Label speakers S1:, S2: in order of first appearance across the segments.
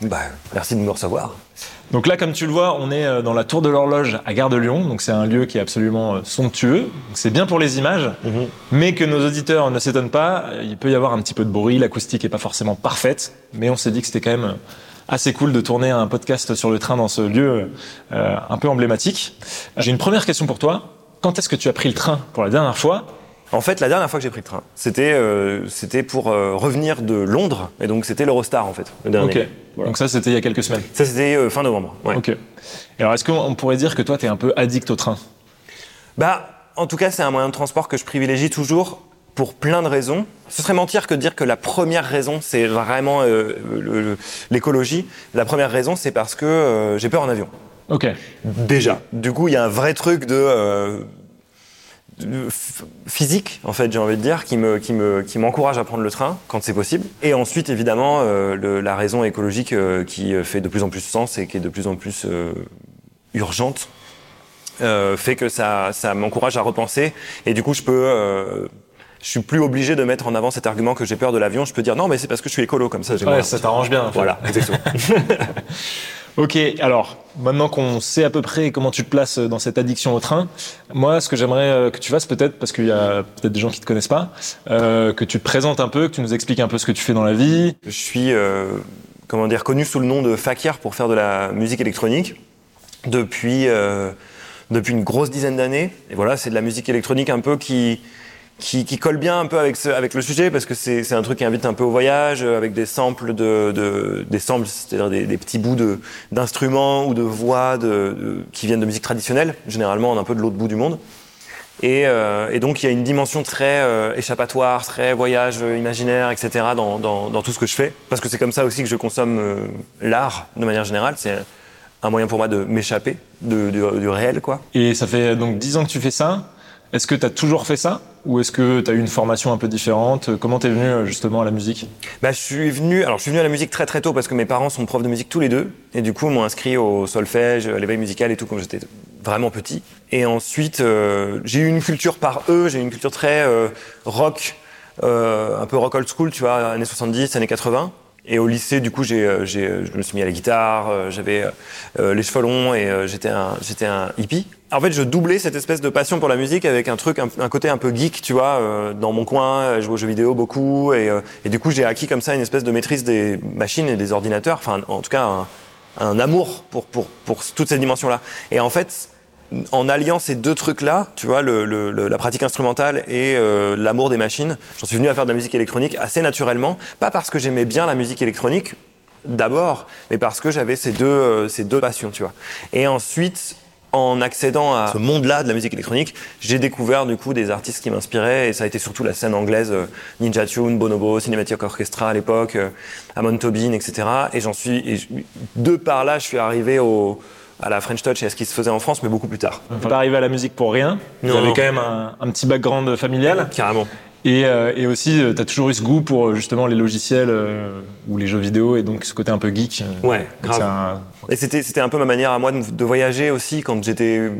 S1: Bah, merci de nous recevoir.
S2: Donc là, comme tu le vois, on est euh, dans la tour de l'horloge à Gare de Lyon. Donc c'est un lieu qui est absolument euh, somptueux. C'est bien pour les images, mais que nos auditeurs ne s'étonnent pas. Il peut y avoir un petit peu de bruit, l'acoustique est pas forcément parfaite, mais on s'est dit que c'était quand même assez cool de tourner un podcast sur le train dans ce lieu euh, un peu emblématique. J'ai une première question pour toi. Quand est-ce que tu as pris le train pour la dernière fois?
S1: En fait, la dernière fois que j'ai pris le train, c'était euh, c'était pour euh, revenir de Londres, et donc c'était l'Eurostar en fait, le dernier.
S2: Donc ça, c'était il y a quelques semaines.
S1: Ça c'était euh, fin novembre. Ouais.
S2: Ok. Alors, est-ce qu'on pourrait dire que toi, tu es un peu addict au train?
S1: Bah, en tout cas, c'est un moyen de transport que je privilégie toujours pour plein de raisons. Ce serait mentir que de dire que la première raison, c'est vraiment l'écologie. La première raison, c'est parce que j'ai peur en avion.
S2: Ok.
S1: Déjà. Du coup, il y a un vrai truc de, physique, en fait, j'ai envie de dire, qui me, qui me, qui m'encourage à prendre le train quand c'est possible. Et ensuite, évidemment, euh, le- la raison écologique euh, qui euh, fait de plus en plus sens et qui est de plus en plus euh, urgente. euh, fait que ça, ça m'encourage à repenser et du coup je peux euh, je suis plus obligé de mettre en avant cet argument que j'ai peur de l'avion je peux dire non mais c'est parce que je suis écolo comme ça
S2: Ouais, ça t'arrange bien. en fait.
S1: voilà exactement
S2: Ok, alors maintenant qu'on sait à peu près comment tu te places dans cette addiction au train, moi ce que j'aimerais euh, que tu fasses peut-être, parce qu'il y a peut-être des gens qui te connaissent pas, euh, que tu te présentes un peu, que tu nous expliques un peu ce que tu fais dans la vie.
S1: Je suis euh, comment dire connu sous le nom de Fakir pour faire de la musique électronique depuis depuis une grosse dizaine d'années. Et voilà, c'est de la musique électronique un peu qui qui, colle bien un peu avec le sujet parce que c'est un truc qui invite un peu au voyage euh, avec des samples c'est-à-dire des, petits bouts d'instruments ou de voix qui viennent de musique traditionnelle, généralement un peu de l'autre bout du monde. Et, euh, donc il y a une dimension très euh, échappatoire, très voyage imaginaire, etc. Dans, tout ce que je fais. Parce que c'est comme ça aussi que je consomme l'art de manière générale. C'est un moyen pour moi de m'échapper du- réel, quoi.
S2: Et ça fait donc 10 ans que tu fais ça. Est-ce que tu as toujours fait ça Ou est-ce que tu as eu une formation un peu différente? Comment t'es venu euh, justement à la musique?
S1: Bah, je suis venu, à la musique très très tôt parce que mes parents sont profs de musique tous les deux et du coup m'ont inscrit au solfège, à l'éveil musical et tout quand j'étais vraiment petit. Et ensuite euh, j'ai eu une culture par eux, j'ai eu une culture très euh, rock, un peu rock old school, tu vois, années 70, années 80. Et au lycée, du coup, j'ai, euh, j'ai, euh, je me suis mis à la guitare, euh, j'avais les cheveux longs et j'étais un, j'étais un hippie. En fait, je doublais cette espèce de passion pour la musique avec un truc, un, côté un peu geek, tu vois, dans mon coin, je jouais aux jeux vidéo beaucoup et, et du coup, j'ai acquis comme ça une espèce de maîtrise des machines et des ordinateurs, enfin, en tout cas, un, un amour pour, pour, pour toute cette dimension-là. Et en fait, en alliant ces deux trucs-là, tu vois, la pratique instrumentale et euh, l'amour des machines, j'en suis venu à faire de la musique électronique assez naturellement. Pas parce que j'aimais bien la musique électronique, d'abord, mais parce que j'avais ces deux, euh, ces deux passions, tu vois. Et ensuite, en accédant à ce monde-là de la musique électronique, j'ai découvert du coup des artistes qui m'inspiraient et ça a été surtout la scène anglaise, euh, Ninja Tune, Bonobo, Cinematic Orchestra à l'époque, Amon Tobin, etc. Et j'en suis, de par là, je suis arrivé au, à la French Touch et à ce qui se faisait en France, mais beaucoup plus tard.
S2: T'es pas arrivé à la musique pour rien.
S1: Non.
S2: avais quand même un, un petit background familial.
S1: Carrément.
S2: Et, euh, et aussi, tu as toujours eu ce goût pour euh, justement les logiciels euh, ou les jeux vidéo et donc ce côté un peu geek. euh,
S1: Ouais, grave.
S2: un-
S1: Et c'était, c'était un peu ma manière à moi de, de voyager aussi quand j'étais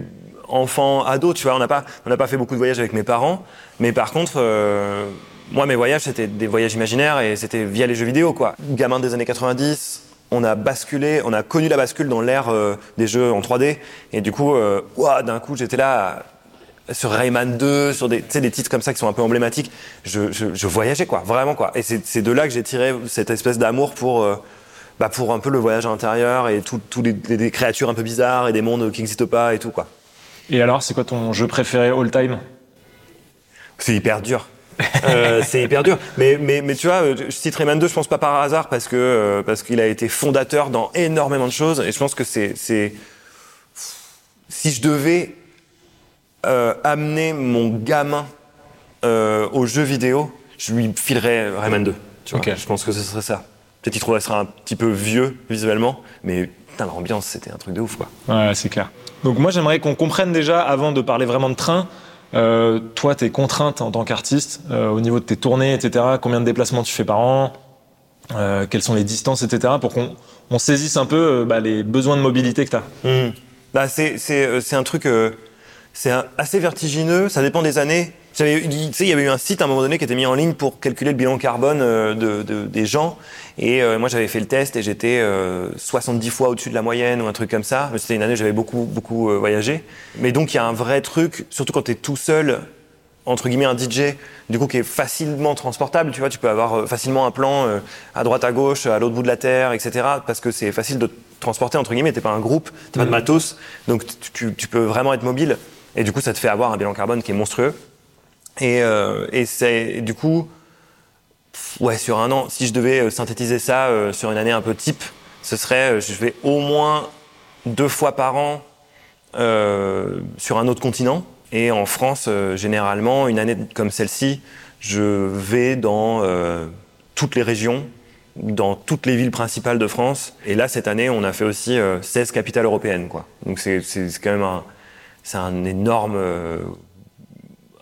S1: enfant, ado, tu vois. On n'a pas, on pas fait beaucoup de voyages avec mes parents, mais par contre, euh, moi, mes voyages, c'était des voyages imaginaires et c'était via les jeux vidéo, quoi. Gamin des années 90, on a basculé, on a connu la bascule dans l'ère euh, des jeux en 3D, et du coup, euh, d'un coup, j'étais là sur Rayman 2, sur des, des titres comme ça qui sont un peu emblématiques. Je, je, je voyageais, quoi, vraiment, quoi. Et c'est, de là que j'ai tiré cette espèce d'amour pour. euh, bah pour un peu le voyage à l'intérieur et tous les, des créatures un peu bizarres et des mondes qui n'existent pas et tout quoi.
S2: Et alors, c'est quoi ton jeu préféré all time?
S1: C'est hyper dur. Euh, c'est hyper dur. Mais, mais, mais tu vois, euh, je cite Rayman 2, je pense pas par hasard parce que euh, parce qu'il a été fondateur dans énormément de choses et je pense que c'est c'est si je devais euh, amener mon gamin euh, aux jeux vidéo, je lui filerais Rayman 2. Tu vois.
S2: Ok.
S1: Je pense que ce serait ça. Peut-être qu'il trouverait ça un petit peu vieux visuellement, mais putain, l'ambiance, c'était un truc de ouf, quoi.
S2: Ouais, c'est clair. Donc moi, j'aimerais qu'on comprenne déjà, avant de parler vraiment de train, euh, toi, tes contraintes en tant qu'artiste, euh, au niveau de tes tournées, etc., combien de déplacements tu fais par an, euh, quelles sont les distances, etc., pour qu'on on saisisse un peu bah, les besoins de mobilité que tu as.
S1: Bah, c'est, un truc, c'est assez vertigineux, ça dépend des années. Il y avait eu un site à un moment donné qui était mis en ligne pour calculer le bilan carbone euh, de, de- des gens. Et euh, moi, j'avais fait le test et j'étais euh, 70 fois au-dessus de la moyenne ou un truc comme ça. C'était une année où j'avais beaucoup, beaucoup euh, voyagé. Mais donc, il y a un vrai truc, surtout quand tu es tout seul, entre guillemets, un DJ, du coup, qui est facilement transportable. Tu vois, tu peux avoir euh, facilement un plan euh, à droite, à gauche, à l'autre bout de la terre, etc. Parce que c'est facile de te transporter, entre guillemets. T'es pas un groupe, t'as pas de matos. Donc, tu peux vraiment être mobile. Et du coup, ça te fait avoir un bilan carbone qui est monstrueux. Et, euh, et c'est du coup, ouais, sur un an, si je devais euh, synthétiser ça euh, sur une année un peu type, ce serait, je vais au moins deux fois par an sur un autre continent. Et en France, généralement, une année comme celle-ci, je vais dans toutes les régions, dans toutes les villes principales de France. Et là, cette année, on a fait aussi euh, 16 capitales européennes. Quoi. Donc c'est quand même un, un énorme,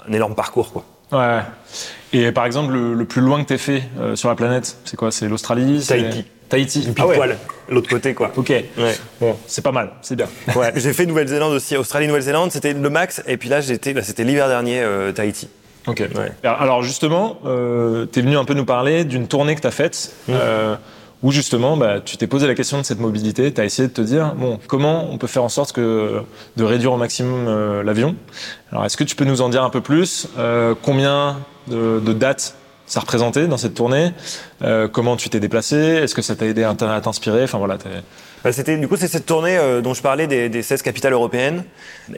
S1: un énorme parcours. Quoi.
S2: Ouais. Et par exemple, le, le plus loin que t'aies fait euh, sur la planète, c'est quoi? C'est l'Australie
S1: Tahiti.
S2: Tahiti.
S1: Pile
S2: Ah ouais.
S1: poil, l'autre côté. Quoi.
S2: Ok.
S1: Ouais.
S2: Bon, c'est pas mal, c'est bien.
S1: Ouais, j'ai fait Nouvelle-Zélande aussi, Australie, Nouvelle-Zélande, c'était le max. Et puis là, j'étais, bah, c'était l'hiver dernier, euh, Tahiti.
S2: Ok.
S1: Ouais.
S2: Alors justement, euh, tu es venu un peu nous parler d'une tournée que tu as faite, euh, où justement bah, tu t'es posé la question de cette mobilité, tu as essayé de te dire, bon, comment on peut faire en sorte que, de réduire au maximum euh, l'avion? Alors est-ce que tu peux nous en dire un peu plus Euh, Combien de, dates ça représentait dans cette tournée? Euh, Comment tu t'es déplacé? Est-ce que ça t'a aidé à t'in- à t'inspirer? Enfin voilà,
S1: Bah, c'était, du coup, c'est cette tournée dont je parlais des, des 16 capitales européennes.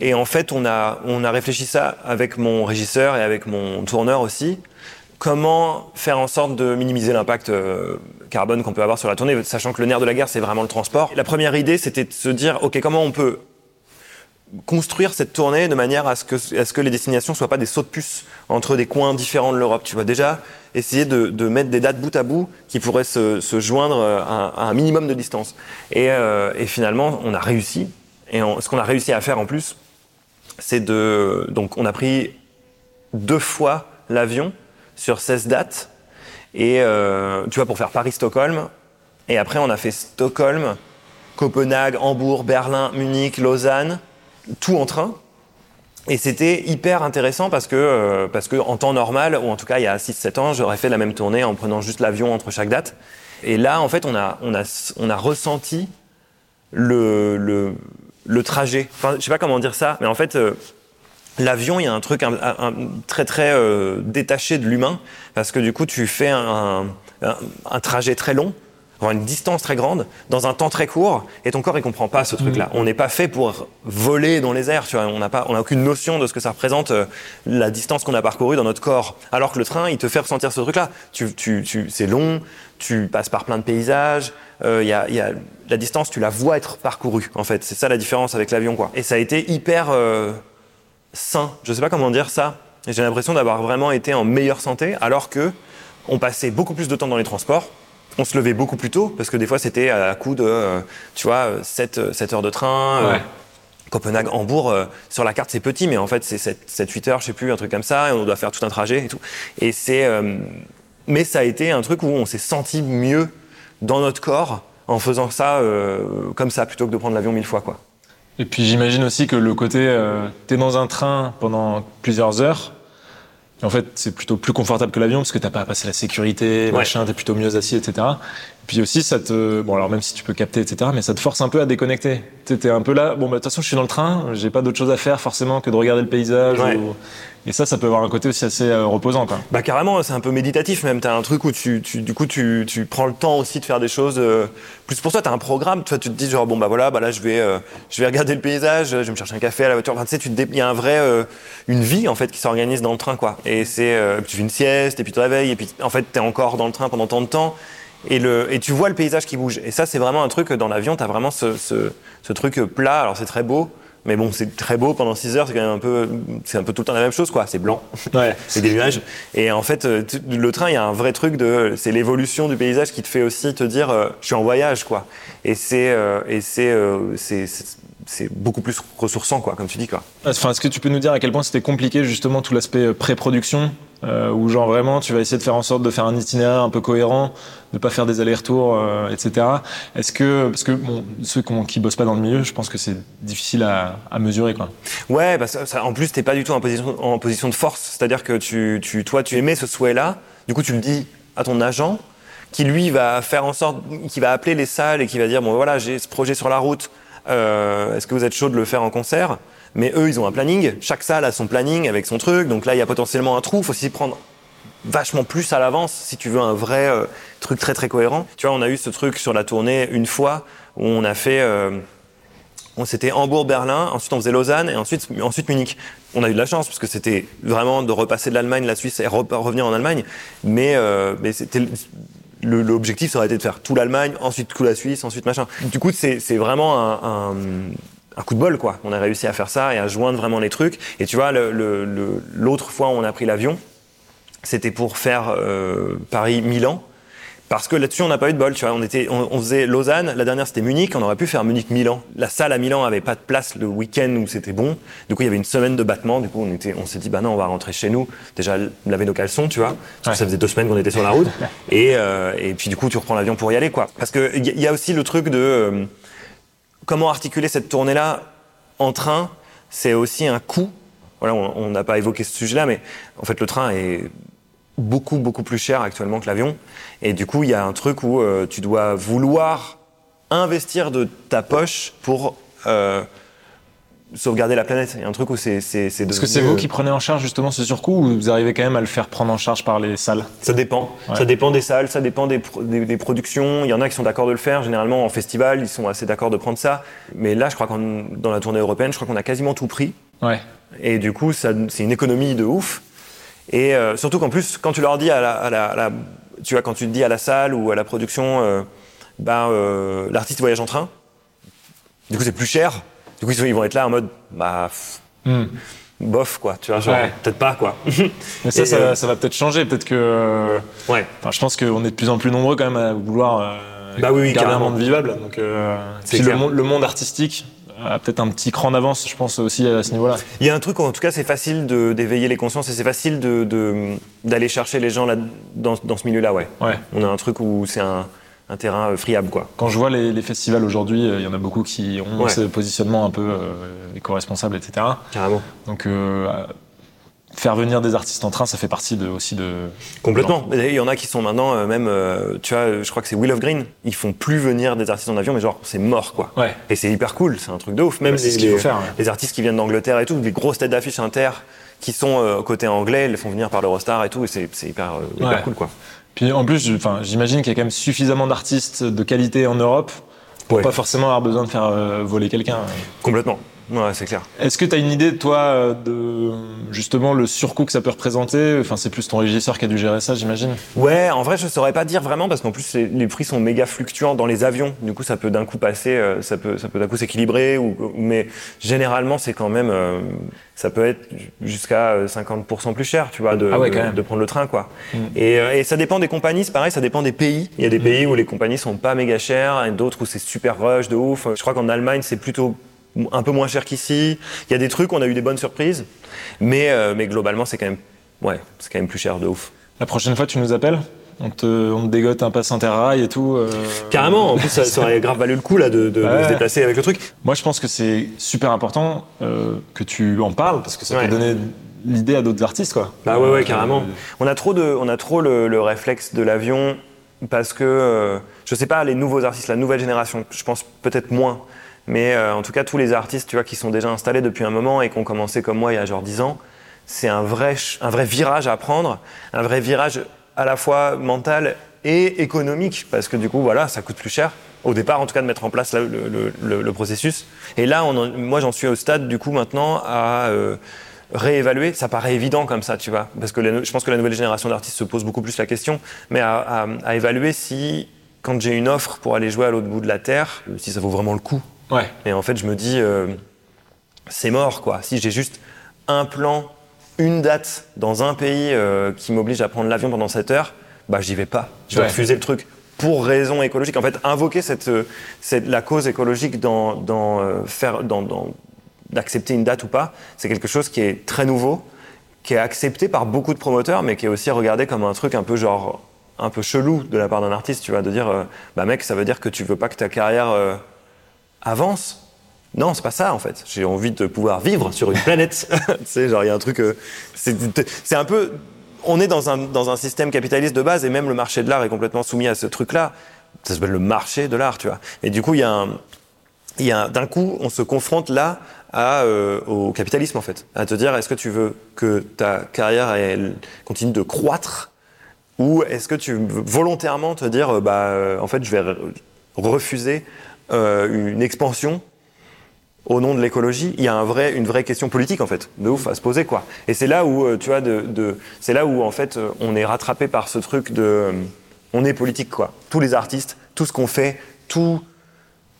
S1: Et en fait, on a, on a réfléchi ça avec mon régisseur et avec mon tourneur aussi. Comment faire en sorte de minimiser l'impact euh, carbone qu'on peut avoir sur la tournée, sachant que le nerf de la guerre, c'est vraiment le transport. La première idée, c'était de se dire, OK, comment on peut construire cette tournée de manière à ce que, les destinations soient pas des sauts de puce entre des coins différents de l'Europe. Tu vois, déjà, essayer de, mettre des dates bout à bout qui pourraient se, joindre à, à un minimum de distance. Et, euh, et finalement, on a réussi. Et on- ce qu'on a réussi à faire en plus, c'est de. Donc, on a pris deux fois l'avion sur 16 dates. Et euh, tu vois, pour faire Paris-Stockholm. Et après, on a fait Stockholm, Copenhague, Hambourg, Berlin, Munich, Lausanne, tout en train. Et c'était hyper intéressant parce que, euh, parce que en temps normal, ou en tout cas il y a 6-7 ans, j'aurais fait la même tournée en prenant juste l'avion entre chaque date. Et là, en fait, on a, on a, on a ressenti le, le, trajet. Enfin, je sais pas comment dire ça, mais en fait, euh, l'avion, il y a un truc un, un- très très euh, détaché de l'humain parce que du coup, tu fais un, un, un trajet très long. une distance très grande dans un temps très court et ton corps il comprend pas ce truc là on n'est pas fait pour voler dans les airs tu vois. On n'a pas on n'a aucune notion de ce que ça représente euh, la distance qu'on a parcourue dans notre corps. Alors que le train il te fait ressentir ce truc là tu, tu, tu, c'est long tu passes par plein de paysages euh, il y a, y a la distance tu la vois être parcourue en fait. C'est ça la différence avec l'avion quoi. Et ça a été hyper euh, sain je sais pas comment dire ça j'ai l'impression d'avoir vraiment été en meilleure santé alors que on passait beaucoup plus de temps dans les transports on se levait beaucoup plus tôt parce que des fois c'était à coup de euh, tu vois 7, 7 heures de train euh,
S2: Ouais.
S1: Copenhague, Hambourg, euh, sur la carte c'est petit, mais en fait c'est 7-8 heures, je sais plus, un truc comme ça, et on doit faire tout un trajet et tout. Et c'est, euh, mais ça a été un truc où on s'est senti mieux dans notre corps en faisant ça euh, comme ça, plutôt que de prendre l'avion mille fois, quoi.
S2: Et puis j'imagine aussi que le côté, euh, t'es dans un train pendant plusieurs heures, et en fait c'est plutôt plus confortable que l'avion parce que t'as pas à passer la sécurité,
S1: Ouais.
S2: machin, t'es plutôt mieux assis, etc. Puis aussi ça te, bon alors même si tu peux capter, etc. Mais ça te force un peu à déconnecter. T'es un peu là, bon bah de toute façon je suis dans le train, j'ai pas d'autre chose à faire forcément que de regarder le paysage.
S1: Ouais.
S2: ou- Et ça, ça peut avoir un côté aussi assez euh, reposant, quoi.
S1: Bah carrément, c'est un peu méditatif même. T'as un truc où tu, tu du coup tu, tu prends le temps aussi de faire des choses. euh, plus pour toi, t'as un programme. Toi, tu te dis genre bon bah voilà, bah là je vais, euh, je vais regarder le paysage, je vais me chercher un café à la voiture. Enfin, tu sais, dé- il y a un vrai, une vie en fait qui s'organise dans le train quoi. Et c'est, tu fais une sieste et puis tu te réveilles et puis en fait t'es encore dans le train pendant tant de temps. Et, le, et tu vois le paysage qui bouge. Et ça, c'est vraiment un truc dans l'avion. T'as vraiment ce, ce, ce truc plat. Alors c'est très beau, Mais bon, c'est très beau pendant 6 heures, c'est quand même un peu, c'est un peu tout le temps la même chose, quoi. C'est blanc,
S2: Ouais.
S1: c'est des nuages. Et en fait, euh, tu- le train, il y a un vrai truc de, c'est l'évolution du paysage qui te fait aussi te dire, euh, je suis en voyage, quoi. Et c'est, euh, et c'est, euh, c'est, c'est- beaucoup plus ressourçant, quoi, comme tu dis, quoi.
S2: Enfin, est-ce que tu peux nous dire à quel point c'était compliqué justement tout l'aspect euh, pré-production euh, où genre vraiment tu vas essayer de faire en sorte de faire un itinéraire un peu cohérent, de pas faire des allers-retours, euh, etc. Est-ce que parce que bon, ceux qui, qui bossent pas dans le milieu, je pense que c'est difficile à, à mesurer quoi.
S1: Ouais, bah ça, ça- en plus, t'es pas du tout en position, en position de force. C'est-à-dire que tu, tu, toi, tu aimais ce souhait-là. Du coup, tu le dis à ton agent, qui lui va faire en sorte, qui va appeler les salles et qui va dire bon voilà, j'ai ce projet sur la route. Euh, Est-ce que vous êtes chaud de le faire en concert? Mais eux, ils ont un planning. Chaque salle a son planning avec son truc. Donc là, il y a potentiellement un trou. Faut s'y prendre vachement plus à l'avance si tu veux un vrai euh, truc très très cohérent. Tu vois, on a eu ce truc sur la tournée une fois où on a fait. euh, on c'était Hambourg-Berlin, ensuite on faisait Lausanne et ensuite, ensuite Munich. On a eu de la chance parce que c'était vraiment de repasser de l'Allemagne, la Suisse et re- revenir en Allemagne. Mais, euh, mais c'était l'objectif, ça aurait été de faire tout l'Allemagne, ensuite tout la Suisse, ensuite machin. Du coup, c'est vraiment un, un, coup de bol, quoi. On a réussi à faire ça et à joindre vraiment les trucs. Et tu vois, l'autre fois où on a pris l'avion, c'était pour faire euh, Paris-Milan. Parce que là-dessus, on n'a pas eu de bol, tu vois. On, était, on, on faisait Lausanne, la dernière c'était Munich, on aurait pu faire Munich-Milan. La salle à Milan avait pas de place le week-end où c'était bon. Du coup, il y avait une semaine de battement. Du coup, on, était, on s'est dit, bah non, on va rentrer chez nous. Déjà, laver nos caleçons, tu vois. Parce que ça faisait deux semaines qu'on était sur la route. et, euh, et puis, du coup, tu reprends l'avion pour y aller, quoi. Parce que il y, y a aussi le truc de euh, comment articuler cette tournée-là en train. C'est aussi un coût. Voilà, on n'a pas évoqué ce sujet-là, mais en fait, le train est beaucoup beaucoup plus cher actuellement que l'avion. Et du coup il y a un truc où euh, tu dois vouloir investir de ta poche pour euh, sauvegarder la planète. Il y a un truc où c'est c'est c'est
S2: Est-ce que c'est
S1: devenu,
S2: vous
S1: euh,
S2: qui prenez en charge justement ce surcoût ou vous arrivez quand même à le faire prendre en charge par les salles?
S1: Ça dépend.
S2: Ouais.
S1: ça dépend des salles ça dépend des, pro- des, des productions. Il y en a qui sont d'accord de le faire. Généralement en festival ils sont assez d'accord de prendre ça. Mais là je crois qu'en dans la tournée européenne je crois qu'on a quasiment tout pris.
S2: Ouais.
S1: Et du coup, ça- c'est une économie de ouf. Et euh, surtout qu'en plus, quand tu leur dis à la, à la- à la- tu vois, quand tu dis à la salle ou à la production, euh, ben, euh, l'artiste voyage en train. Du coup, c'est plus cher. Du coup, ils vont être là en mode, bah, pff,
S2: Hmm.
S1: bof, quoi. Tu vois, genre,
S2: Ouais.
S1: peut-être pas, quoi.
S2: Mais ça,
S1: euh,
S2: ça va peut-être changer. Peut-être que.
S1: ouais.
S2: Enfin, je pense qu'on est de plus en plus nombreux quand même à vouloir
S1: Bah oui, oui,
S2: garder un monde vivable. Donc,
S1: C'est
S2: monde, le monde artistique a peut-être un petit cran d'avance, je pense aussi à ce niveau-là.
S1: Il y a un truc, où, en tout cas, c'est facile d'éveiller les consciences et c'est facile de- d'aller chercher les gens là, dans, dans ce milieu-là, ouais.
S2: Ouais.
S1: On a un truc où c'est un, un terrain euh, friable, quoi.
S2: Quand je vois les, les festivals aujourd'hui, euh, il y en a beaucoup qui ont
S1: Ouais.
S2: ce positionnement un peu euh, éco-responsable, etc.
S1: Carrément.
S2: Donc, euh, faire venir des artistes en train, ça fait partie de, aussi de.
S1: Complètement. Il y en a qui sont maintenant euh, même, euh, tu vois, je crois que c'est Will of Green. Ils font plus venir des artistes en avion, mais genre c'est mort quoi.
S2: Ouais.
S1: Et c'est hyper cool, c'est un truc de ouf. Même
S2: c'est
S1: les,
S2: ce qu'il faut
S1: les-
S2: faire, ouais.
S1: les artistes qui viennent d'Angleterre et tout, des grosses têtes d'affiche inter qui sont euh, côté anglais, ils les font venir par l'Eurostar et tout, et c'est hyper, euh, hyper
S2: Ouais.
S1: cool quoi.
S2: Puis en plus, j'imagine qu'il y a quand même suffisamment d'artistes de qualité en Europe pour
S1: Ouais.
S2: pas forcément avoir besoin de faire euh, voler quelqu'un.
S1: Complètement. Ouais, c'est clair.
S2: Est-ce que tu as une idée, toi, euh, de justement le surcoût que ça peut représenter? Enfin, c'est plus ton régisseur qui a dû gérer ça, j'imagine.
S1: Ouais, en vrai, je saurais pas dire vraiment parce qu'en plus les, les prix sont méga fluctuants dans les avions. Du coup, ça peut d'un coup passer, euh, ça peut, ça peut d'un coup s'équilibrer. Ou, mais généralement, c'est quand même, euh, ça peut être jusqu'à euh, 50% plus cher, tu vois, de,
S2: Ah ouais,
S1: de-
S2: quand même.
S1: de prendre le train, quoi.
S2: Mm.
S1: Et, euh, et ça dépend des compagnies. C'est pareil, ça dépend des pays. Il y a des pays où les compagnies sont pas méga chères et d'autres où c'est super rush de ouf. Je crois qu'en Allemagne, c'est plutôt un peu moins cher qu'ici. Il y a des trucs, on a eu des bonnes surprises, mais, euh, mais globalement, c'est quand même, ouais, c'est quand même plus cher de ouf.
S2: La prochaine fois, tu nous appelles? On te, on te dégote un pass interrail et tout. euh,
S1: Carrément, en plus ça, ça aurait grave valu le coup là de, de- se déplacer avec le truc.
S2: Moi, je pense que c'est super important euh, que tu en parles parce que ça
S1: Ouais.
S2: peut donner l'idée à d'autres artistes, quoi.
S1: Bah ouais, ouais, carrément. On a trop, de, on a trop le, le réflexe de l'avion parce que, euh, je sais pas, les nouveaux artistes, la nouvelle génération, je pense peut-être moins, mais euh, en tout cas tous les artistes tu vois, qui sont déjà installés depuis un moment et qui ont commencé comme moi il y a genre 10 ans, c'est un vrai, un vrai virage à prendre, un vrai virage à la fois mental et économique parce que du coup voilà ça coûte plus cher au départ en tout cas de mettre en place le, processus. Et là moi j'en suis au stade du coup maintenant à euh, réévaluer. Ça paraît évident comme ça tu vois parce que je pense que la nouvelle génération d'artistes se pose beaucoup plus la question mais à évaluer si quand j'ai une offre pour aller jouer à l'autre bout de la terre si ça vaut vraiment le coup
S2: Ouais.
S1: et en fait, je me dis, euh, c'est mort, quoi. Si j'ai juste un plan, une date dans un pays euh, qui m'oblige à prendre l'avion pendant 7 heures, bah j'y vais pas. Je vais
S2: Ouais.
S1: refuser le truc pour raison écologique. En fait, invoquer cette, euh, cette- la cause écologique dans, dans, euh, faire, dans, dans- d'accepter une date ou pas, c'est quelque chose qui est très nouveau, qui est accepté par beaucoup de promoteurs, mais qui est aussi regardé comme un truc un peu genre un peu chelou de la part d'un artiste, tu vois, de dire, euh, bah mec, ça veut dire que tu veux pas que ta carrière avance. Non, c'est pas ça en fait. J'ai envie de pouvoir vivre sur une planète. tu sais, genre il y a un truc. euh, c'est un peu. On est dans un, dans un système capitaliste de base et même le marché de l'art est complètement soumis à ce truc-là. Ça s'appelle le marché de l'art, tu vois. Et du coup, il y a un, d'un coup, on se confronte là à, euh, au capitalisme en fait, à te dire est-ce que tu veux que ta carrière elle continue de croître ou est-ce que tu veux volontairement te dire euh, bah en fait je vais re- refuser euh, une expansion au nom de l'écologie, il y a une vraie question politique en fait, de ouf à se poser quoi. Et c'est là où euh, tu vois, de, c'est là où en fait euh, on est rattrapé par ce truc de, on est politique quoi. Tous les artistes, tout ce qu'on fait, tout,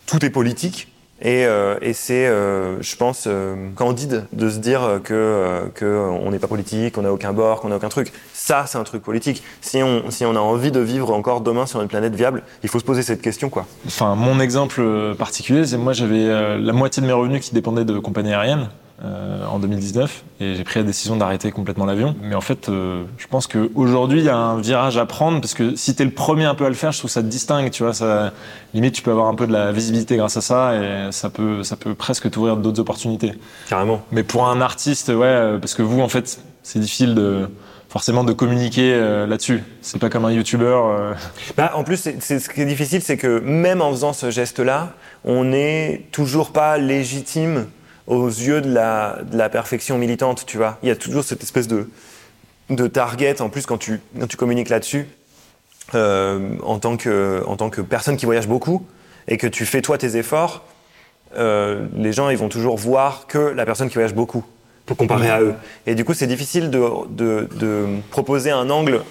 S1: tout est politique. Et, euh, et c'est, euh, je pense, euh, candide de se dire que, euh, que on n'est pas politique, qu'on n'a aucun bord, qu'on n'a aucun truc. Ça, c'est un truc politique. Si on, si on a envie de vivre encore demain sur une planète viable, il faut se poser cette question quoi.
S2: Enfin, mon exemple particulier, c'est moi j'avais la moitié de mes revenus qui dépendaient de compagnies aériennes euh, en 2019 et j'ai pris la décision d'arrêter complètement l'avion. Mais en fait, euh, je pense qu'aujourd'hui il y a un virage à prendre parce que si t'es le premier un peu à le faire, je trouve que ça te distingue, tu vois. Ça, limite, tu peux avoir un peu de la visibilité grâce à ça et ça peut, ça peut presque t'ouvrir d'autres opportunités.
S1: Carrément.
S2: Mais pour un artiste, ouais, euh, parce que vous, en fait, c'est difficile de forcément de communiquer euh, là-dessus. C'est pas comme un youtubeur. euh,
S1: Bah, en plus, c'est- ce qui est difficile, c'est que même en faisant ce geste-là, on n'est toujours pas légitime aux yeux de la, de la perfection militante, tu vois. Il y a toujours cette espèce de, de target, en plus, quand tu, quand tu communiques là-dessus, euh, en, tant que, en tant que personne qui voyage beaucoup, et que tu fais toi tes efforts, euh, les gens, ils vont toujours voir que la personne qui voyage beaucoup, pour comparer à eux. Et du coup, c'est difficile de, de, de proposer un angle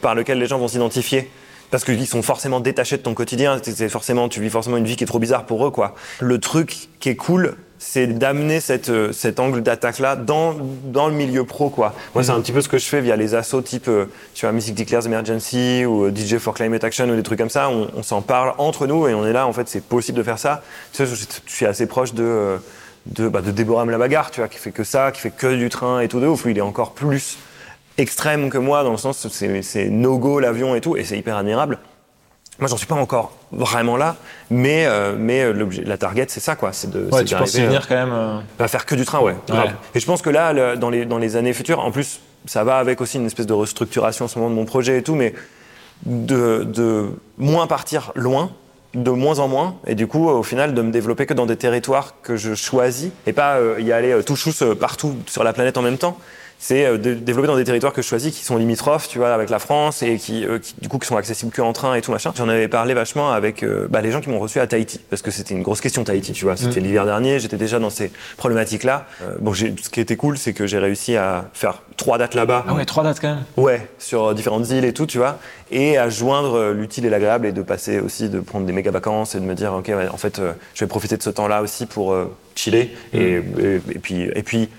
S1: par lequel les gens vont s'identifier. Parce qu'ils sont forcément détachés de ton quotidien, C'est- c'est forcément, tu vis forcément une vie qui est trop bizarre pour eux. Quoi. Le truc qui est cool, c'est d'amener cette, euh, cet angle d'attaque-là dans, dans le milieu pro. Quoi. Moi, c'est un petit peu ce que je fais via les assos type tu vois, Music Declares Emergency ou euh, DJ for Climate Action ou des trucs comme ça. On, on s'en parle entre nous et on est là, en fait, c'est possible de faire ça. Tu sais, je, je suis assez proche de... euh, de, bah, de Déborah Mlabagar, tu vois, qui fait que ça, qui fait que du train et tout de ouf. Lui, il est encore plus extrême que moi, dans le sens c'est no-go l'avion et tout, et c'est hyper admirable. Moi, j'en suis pas encore vraiment là, mais, euh, mais euh, la target, c'est ça, quoi. C'est de,
S2: Ouais, tu penses venir quand même. euh,
S1: euh, faire que du train, ouais. Et je pense que là, le- dans, les, dans les années futures, en plus, ça va avec aussi une espèce de restructuration en ce moment de mon projet et tout, mais de, de moins partir loin, de moins en moins, et du coup, au final, de me développer que dans des territoires que je choisis, et pas euh, y aller euh, tout chousse euh, partout sur la planète en même temps. C'est euh, de- développer dans des territoires que je choisis qui sont limitrophes, tu vois, avec la France et qui, euh, qui, du coup, qui sont accessibles que en train et tout machin. J'en avais parlé vachement avec euh, bah, les gens qui m'ont reçu à Tahiti, parce que c'était une grosse question Tahiti, tu vois. C'était l'hiver dernier, j'étais déjà dans ces problématiques-là. Euh, bon, ce qui était cool, c'est que j'ai réussi à faire trois dates là-bas.
S2: Ah ouais, trois dates quand même.
S1: Ouais, sur différentes îles et tout, tu vois, et à joindre l'utile et l'agréable et de passer aussi, de prendre des méga vacances et de me dire, ok, ouais, en fait, je vais profiter de ce temps-là aussi pour chiller et, et, et puis et puis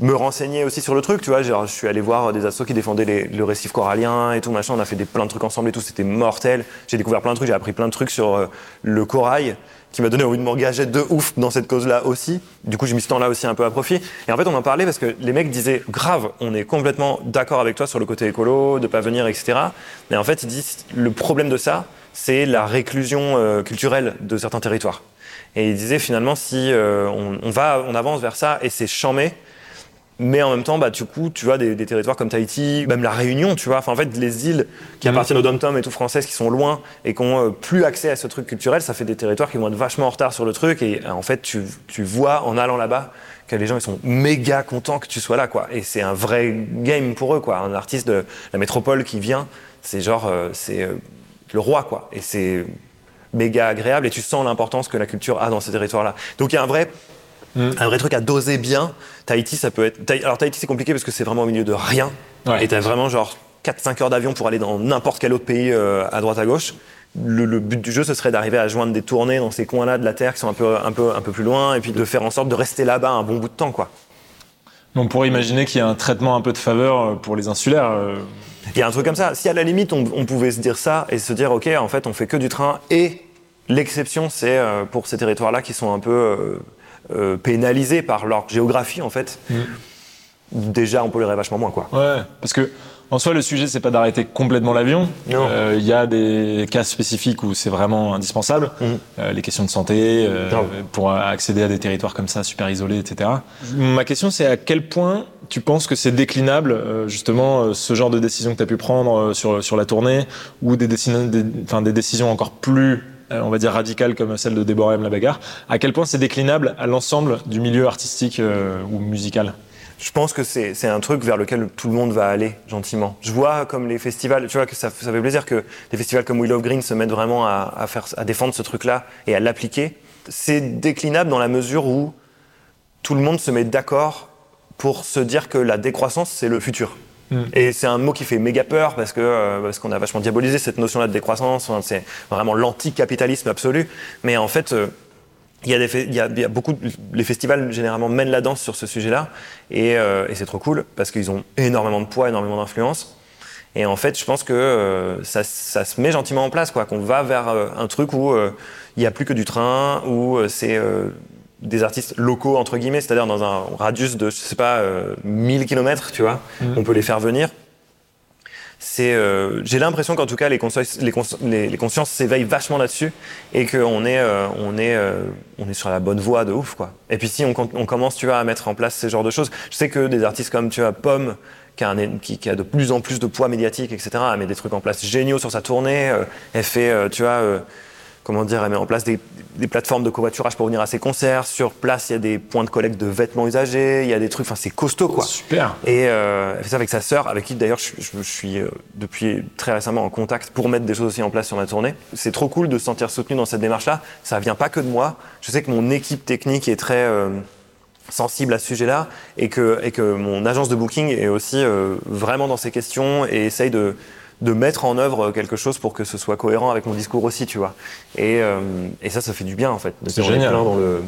S1: me renseigner aussi sur le truc, tu vois. Genre, je suis allé voir des assos qui défendaient le récif corallien et tout machin. On a fait des, plein de trucs ensemble et tout, c'était mortel. J'ai découvert plein de trucs, j'ai appris plein de trucs sur euh, le corail qui m'a donné envie de m'engager de ouf dans cette cause-là aussi. Du coup, j'ai mis ce temps-là aussi un peu à profit. Et en fait, on en parlait parce que les mecs disaient grave, on est complètement d'accord avec toi sur le côté écolo, de pas venir, etc. Mais en fait, ils disent le problème de ça, c'est la réclusion euh, culturelle de certains territoires. Et ils disaient finalement si euh, on va, on avance vers ça et c'est chamé. Mais en même temps, bah, du coup, tu vois, des, des territoires comme Tahiti, même la Réunion, tu vois, enfin, en fait, les îles qui appartiennent au dom-tom et tout françaises, qui sont loin et qui ont euh, plus accès à ce truc culturel, ça fait des territoires qui vont être vachement en retard sur le truc. Et euh, en fait, tu, tu vois en allant là-bas que les gens, ils sont méga contents que tu sois là, quoi. Et c'est un vrai game pour eux, quoi. Un artiste de la métropole qui vient, c'est genre, euh, c'est le roi, quoi. Et c'est méga agréable et tu sens l'importance que la culture a dans ces territoires-là. Donc il y a un vrai, un vrai truc à doser bien. Tahiti, ça peut être. Alors Tahiti, c'est compliqué parce que c'est vraiment au milieu de rien.
S2: Ouais.
S1: Et t'as vraiment genre 4-5 heures d'avion pour aller dans n'importe quel autre pays euh, à droite à gauche. le, le but du jeu, ce serait d'arriver à joindre des tournées dans ces coins-là de la Terre qui sont un peu, un, peu, un peu plus loin, et puis de faire en sorte de rester là-bas un bon bout de temps, quoi.
S2: On pourrait imaginer qu'il y a un traitement un peu de faveur euh, pour les insulaires. euh,
S1: Il y a un truc comme ça. Si à la limite, on, on pouvait se dire ça et se dire, OK, en fait, on fait que du train et l'exception, c'est pour ces territoires-là qui sont un peu euh, pénalisés par leur géographie, en fait. Déjà, on polluerait vachement moins, quoi.
S2: Ouais, parce que en soi, le sujet, c'est pas d'arrêter complètement l'avion.
S1: Non.
S2: Euh, Il y a des cas spécifiques où c'est vraiment indispensable.
S1: Mhm.
S2: Euh, les questions de santé, euh, pour accéder à des territoires comme ça, super isolés, etc. Ma question, c'est à quel point tu penses que c'est déclinable, justement, ce genre de décision que tu as pu prendre sur, sur la tournée, ou des, décisions- des, enfin, des décisions encore plus, on va dire, radicales comme celle de Déborah M. La Bagarre. À quel point c'est déclinable à l'ensemble du milieu artistique euh, ou musical?
S1: Je pense que c'est un truc vers lequel tout le monde va aller gentiment. Je vois comme les festivals, tu vois que ça, fait plaisir que des festivals comme Willow Green se mettent vraiment à faire, à défendre ce truc-là et à l'appliquer. C'est déclinable dans la mesure où tout le monde se met d'accord pour se dire que la décroissance c'est le futur.
S2: Mm.
S1: Et c'est un mot qui fait méga peur parce que euh, parce qu'on a vachement diabolisé cette notion-là de décroissance. C'est vraiment l'anticapitalisme absolu. Mais en fait, euh, il y, a des il, y a, beaucoup, les festivals généralement mènent la danse sur ce sujet-là, et, euh, et c'est trop cool parce qu'ils ont énormément de poids, énormément d'influence. Et en fait, je pense que ça, ça se met gentiment en place, quoi, qu'on va vers un truc où il n'y a plus que du train, où c'est des artistes locaux entre guillemets, c'est-à-dire dans un radius de, je sais pas, euh, 1000 km, tu vois, on peut les faire venir. C'est, euh, j'ai l'impression qu'en tout cas les consciences, les, cons- les- les consciences s'éveillent vachement là-dessus et qu'on est, euh, on est, euh, on est sur la bonne voie de ouf quoi. Et puis si on, com- on commence, tu vois, à mettre en place ces genres de choses, je sais que des artistes comme tu vois Pomme, qui a, un qui, qui a de plus en plus de poids médiatique, etc., elle met des trucs en place géniaux sur sa tournée. euh, elle fait, euh, tu vois, euh, comment dire, elle met en place des, des plateformes de covoiturage pour venir à ses concerts. Sur place, il y a des points de collecte de vêtements usagés, il y a des trucs, enfin c'est costaud quoi.
S2: Super.
S1: Et euh, elle fait ça avec sa sœur, avec qui d'ailleurs je, je- je suis euh, depuis très récemment en contact pour mettre des choses aussi en place sur ma tournée. C'est trop cool de se sentir soutenu dans cette démarche-là. Ça vient pas que de moi. Je sais que mon équipe technique est très euh, sensible à ce sujet-là et que, et que mon agence de booking est aussi vraiment dans ces questions et essaye de, de mettre en œuvre quelque chose pour que ce soit cohérent avec mon discours aussi, tu vois. Et, euh, et ça, ça fait du bien en fait.
S2: C'est génial.
S1: plein dans le,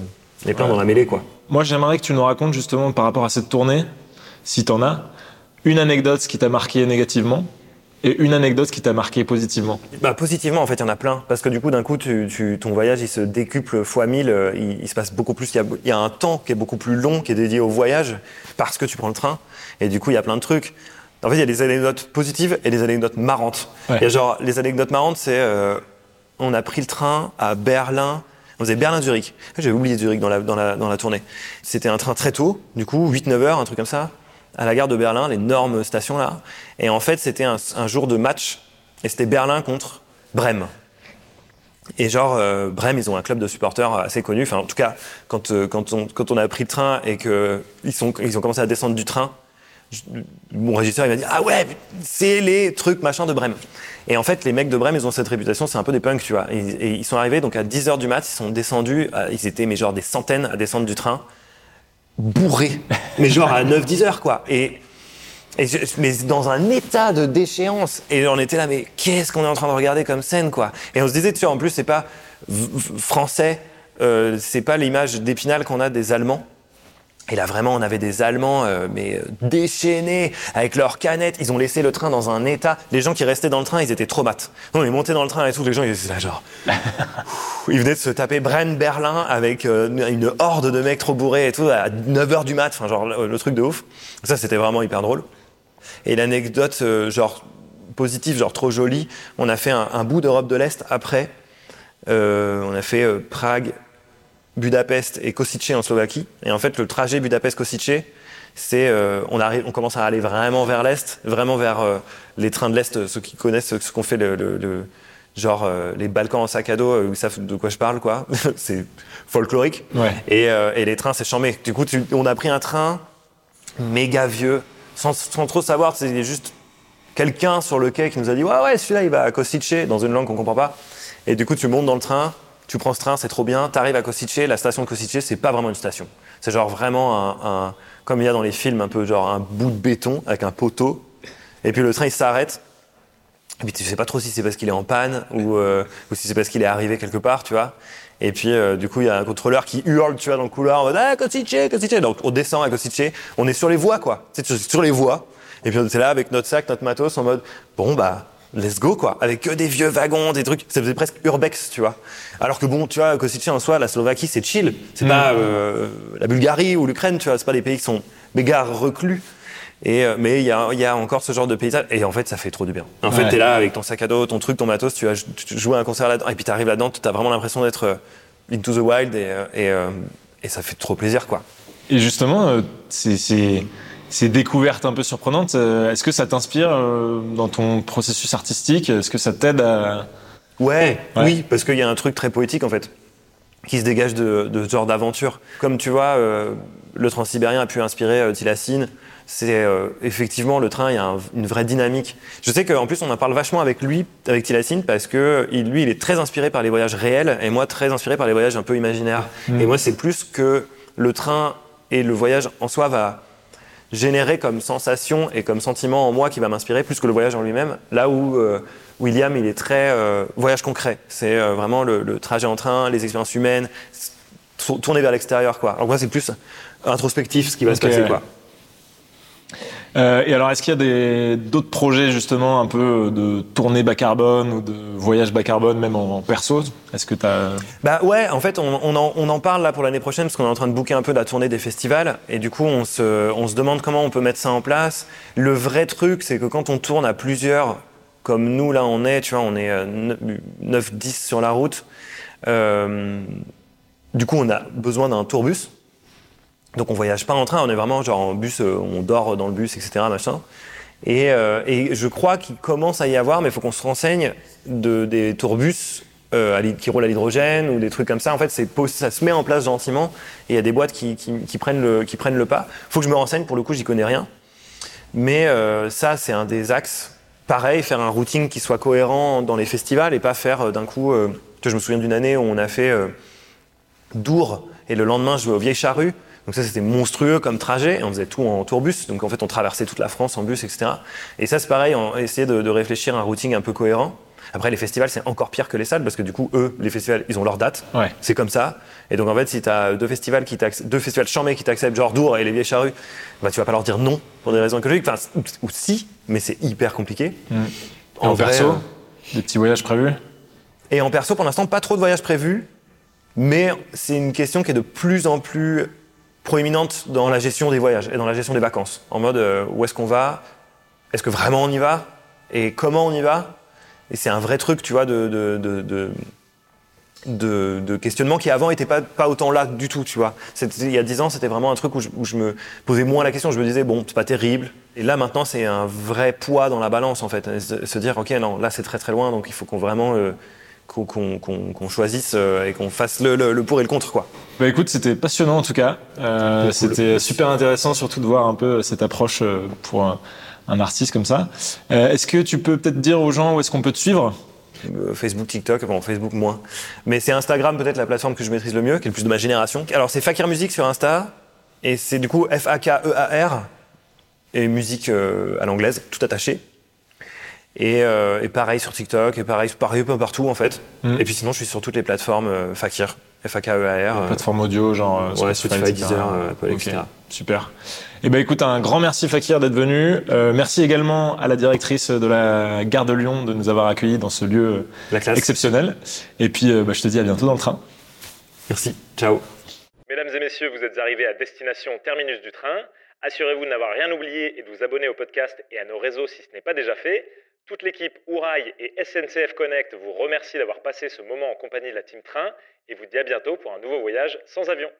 S1: on est plein
S2: Ouais.
S1: dans la mêlée, quoi.
S2: Moi, j'aimerais que tu nous racontes justement par rapport à cette tournée, si t'en as, une anecdote qui t'a marqué négativement et une anecdote qui t'a marqué positivement.
S1: Bah, positivement, en fait, il y en a plein. Parce que du coup, d'un coup, tu, tu- ton voyage, il se décuple fois 1000. euh, Il, il se passe beaucoup plus. Il y, a, il y a un temps qui est beaucoup plus long, qui est dédié au voyage, parce que tu prends le train. Et du coup, il y a plein de trucs. En fait, il y a des anecdotes positives et des anecdotes marrantes.
S2: Ouais.
S1: Il y a genre, les anecdotes marrantes, c'est euh, on a pris le train à Berlin. On faisait Berlin-Zurich. J'avais oublié Zurich dans la, dans la, dans la tournée. C'était un train très tôt, du coup, 8-9 heures, un truc comme ça, à la gare de Berlin, l'énorme station là. Et en fait, c'était un, un jour de match, et c'était Berlin contre Brême. Et genre, euh, Brême, ils ont un club de supporters assez connu. Enfin, en tout cas, quand, euh, quand, on, quand on a pris le train et qu'ils ils ont commencé à descendre du train, mon régisseur, il m'a dit Ah ouais, c'est les trucs machin de Brême. Et en fait, les mecs de Brême, ils ont cette réputation, c'est un peu des punks, tu vois. Et, ils sont arrivés, donc à 10h du mat, ils sont descendus, ils étaient, mais genre des centaines à descendre du train, bourrés. mais genre à 9-10 heures, quoi. Et, mais dans un état de déchéance. Et on était là, mais qu'est-ce qu'on est en train de regarder comme scène, quoi Et on se disait, tu vois, en plus, c'est pas français, euh, c'est pas l'image d'Épinal qu'on a des Allemands. Et là, vraiment, on avait des Allemands, euh, mais euh, déchaînés, avec leurs canettes. Ils ont laissé le train dans un état. Les gens qui restaient dans le train, ils étaient traumates. On est monté dans le train et tout, les gens, ils étaient là, genre. Ils venaient de se taper Brenne-Berlin avec euh, une horde de mecs trop bourrés et tout, à 9h du mat, enfin, genre, le, le truc de ouf. Ça, c'était vraiment hyper drôle. Et l'anecdote, euh, genre, positive, genre trop jolie, on a fait un, un bout d'Europe de l'Est après. On a fait Prague, Budapest et Kosice en Slovaquie. Et en fait, le trajet Budapest-Kosice, c'est euh, on arrive, on commence à aller vraiment vers l'est, vraiment vers euh, les trains de l'est. Ceux qui connaissent ce qu'on fait, le, le- le- genre euh, les Balkans en sac à dos, ils savent de quoi je parle, quoi. c'est folklorique.
S2: Ouais.
S1: Et, et les trains, c'est chambé. Du coup, tu- on a pris un train méga vieux, sans, sans trop savoir. C'est juste quelqu'un sur le quai qui nous a dit ouais ouais celui-là il va à Kosice dans une langue qu'on comprend pas. Et du coup, tu montes dans le train, tu prends ce train, c'est trop bien, t'arrives à Kosice, la station de Kosice, c'est pas vraiment une station. C'est genre vraiment un, un- comme il y a dans les films, un peu genre un bout de béton avec un poteau. Et puis le train il s'arrête. Et puis tu sais pas trop si c'est parce qu'il est en panne ou, euh, ou si c'est parce qu'il est arrivé quelque part, tu vois. Et puis euh, du coup il y a un contrôleur qui hurle, tu vois, dans le couloir en mode ah Kosice, Kosice. Donc on descend à Kosice, on est sur les voies quoi, tu sais, sur les voies. Et puis on était là avec notre sac, notre matos en mode bon bah let's go quoi, avec que des vieux wagons, des trucs, ça faisait presque urbex, tu vois. Alors que bon, tu vois, Kosice en soi, la Slovaquie c'est chill, c'est pas euh, la Bulgarie ou l'Ukraine, tu vois, c'est pas des pays qui sont méga reclus. Et, euh, mais il y a, y a encore ce genre de paysage. Et en fait, ça fait trop du bien. En fait, t'es là avec ton sac à dos, ton truc, ton matos, tu vas jouer un concert là-dedans. Et puis t'arrives là-dedans, t'as vraiment l'impression d'être euh, into the wild. Et, et, et ça fait trop plaisir, quoi.
S2: Et justement, euh, ces, découvertes un peu surprenantes, euh, est-ce que ça t'inspire euh, dans ton processus artistique? Est-ce que ça t'aide à...
S1: Ouais,
S2: Ouais.
S1: oui, parce qu'il y a un truc très poétique en fait, qui se dégage de, de ce genre d'aventure. Comme tu vois, euh, le Transsibérien a pu inspirer euh, Tilassine. C'est euh, effectivement le train, il y a un- une vraie dynamique. Je sais qu'en plus on en parle vachement avec lui, avec Tilassine, parce que il- lui, il est très inspiré par les voyages réels, et moi très inspiré par les voyages un peu imaginaires. Et moi, c'est plus que le train et le voyage en soi va générer comme sensation et comme sentiment en moi qui va m'inspirer plus que le voyage en lui-même. Là où euh, William, il est très euh, voyage concret. C'est euh, vraiment le, le trajet en train, les expériences humaines, tourner vers l'extérieur, quoi. Alors moi, c'est plus introspectif ce qui va se passer, quoi.
S2: Euh, et alors, est-ce qu'il y a d'autres projets justement un peu de tournée bas carbone ou de voyage bas carbone, même en, en perso? Est-ce que t'as...
S1: Bah ouais, en fait, on, en, parle là pour l'année prochaine parce qu'on est en train de booker un peu la tournée des festivals et du coup, on se, demande comment on peut mettre ça en place. Le vrai truc, c'est que quand on tourne à plusieurs, comme nous là on est, tu vois, on est 9-10 sur la route, euh, du coup, on a besoin d'un tourbus. Donc on voyage pas en train, on est vraiment genre en bus, euh, on dort dans le bus, etc. Euh, et je crois qu'il commence à y avoir, mais il faut qu'on se renseigne de, des tourbus euh, qui roulent à l'hydrogène ou des trucs comme ça. En fait, ça se met en place gentiment et il y a des boîtes qui, prennent, le, qui prennent pas. faut que je me renseigne, pour le coup, j'y connais rien. Mais ça, c'est un des axes. Pareil, faire un routing qui soit cohérent dans les festivals et pas faire d'un coup. je me souviens d'une année où on a fait Dour et le lendemain, je vais aux Vieilles Charrues. Donc ça, c'était monstrueux comme trajet. Et on faisait tout en tourbus. Donc en fait, on traversait toute la France en bus, etc. Et ça, c'est pareil, on essayait de, de réfléchir à un routing un peu cohérent. Après, les festivals, c'est encore pire que les salles parce que du coup, eux, les festivals, ils ont leur date.
S2: Ouais.
S1: C'est comme ça. Et donc, en fait, si tu as deux festivals qui deux festivals qui t'acceptent, genre Dour et les Vieilles Charrues, bah, tu vas pas leur dire non pour des raisons écologiques. Enfin, ou, si, mais c'est hyper compliqué.
S2: Et en,
S1: vrai,
S2: perso
S1: euh,
S2: Des petits voyages prévus?
S1: Et en perso, pour l'instant, pas trop de voyages prévus, mais c'est une question qui est de plus en plus proéminente dans la gestion des voyages et dans la gestion des vacances. En mode, euh, où est-ce qu'on va? Est-ce que vraiment on y va? Et comment on y va? Et c'est un vrai truc, tu vois, de, de, de, de, questionnement qui avant n'était pas, pas autant là du tout, tu vois. Il y a dix ans, c'était vraiment un truc où je, où je me posais moins la question. Je me disais, bon, c'est pas terrible. Et là, maintenant, c'est un vrai poids dans la balance, en fait. Se dire, ok, non, là, c'est très très loin, donc il faut qu'on vraiment euh, qu'on choisisse euh, et qu'on fasse le, le- le pour et le contre, quoi.
S2: Bah écoute, c'était passionnant en tout cas. Euh,
S1: Cool.
S2: C'était super intéressant surtout de voir un peu cette approche euh, pour un, un artiste comme ça. Euh, est-ce que tu peux peut-être dire aux gens où est-ce qu'on peut te suivre?
S1: Euh, Facebook, TikTok, bon, Facebook moins. Mais c'est Instagram peut-être la plateforme que je maîtrise le mieux, qui est le plus de ma génération. Alors c'est Fakir Music sur Insta, et c'est du coup F-A-K-E-A-R, et musique euh, à l'anglaise, tout attaché. Et, euh, et pareil sur TikTok, et pareil, pareil un peu partout en fait.
S2: Mhm.
S1: Et puis sinon je suis sur toutes les plateformes euh, Fakir, F-A-K-E-A-R. euh,
S2: Plateforme audio, genre euh,
S1: ouais,
S2: Spotify,
S1: Spotify,
S2: etc.
S1: Deezer, euh, Apple, etc.
S2: Super. Et ben écoute, un grand merci Fakir d'être venu. Euh, merci également à la directrice de la gare de Lyon de nous avoir accueillis dans ce lieu
S1: La classe.
S2: exceptionnel. Et puis euh, bah, je te dis à bientôt dans le train.
S1: Merci. Ciao.
S3: Mesdames et messieurs, vous êtes arrivés à destination terminus du train. Assurez-vous de n'avoir rien oublié et de vous abonner au podcast et à nos réseaux si ce n'est pas déjà fait. Toute l'équipe Ourail et SNCF Connect vous remercie d'avoir passé ce moment en compagnie de la Team Train et vous dit à bientôt pour un nouveau voyage sans avion.